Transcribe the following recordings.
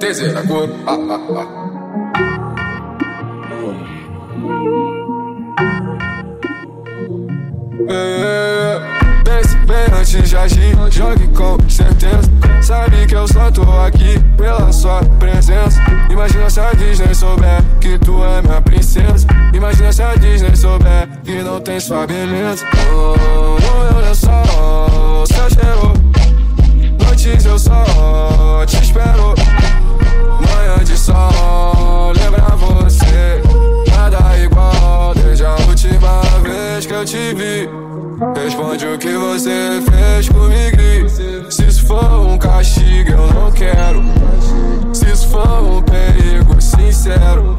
da cor. Ah, ah, ah. Pense bem antes de agir, jogue com certeza. Sabe que eu só tô aqui pela sua presença. Imagina se a Disney souber que tu é minha princesa. Imagina se a Disney souber que não tem sua beleza. Oh, Responde o que você fez comigo. Se isso for um castigo, eu não quero. Se isso for um perigo sincero.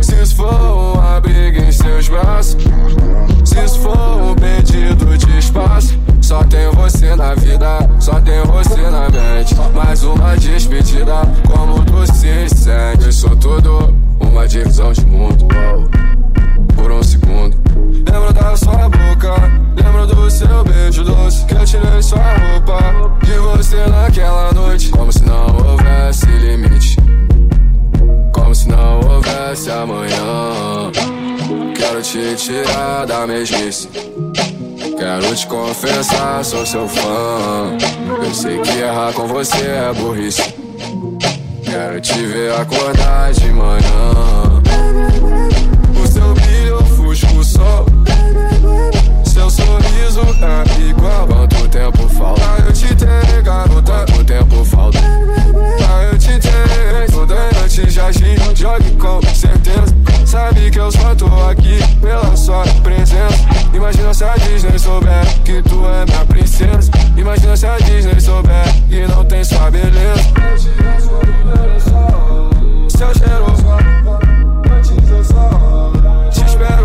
Se isso for uma briga em seus braços. Se isso for um pedido de espaço. Só tenho você na vida, só tenho você na mente. Mais uma despedida, como tu se sente. Sou tudo uma divisão de tirei sua roupa de você naquela noite. Como se não houvesse limite. Como se não houvesse amanhã. Quero te tirar da mesmice. Quero te confessar, sou seu fã. Eu sei que errar com você é burrice. Quero te ver acordar de manhã. Pela sua presença. Imagina se a Disney souber que tu é minha princesa. Imagina se a Disney souber que não tem sua beleza. Seu cheiro, te espero.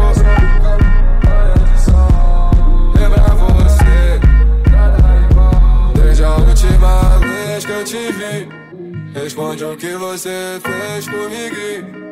Lembra você, desde a última vez que eu te vi. Responde o que você fez comigo.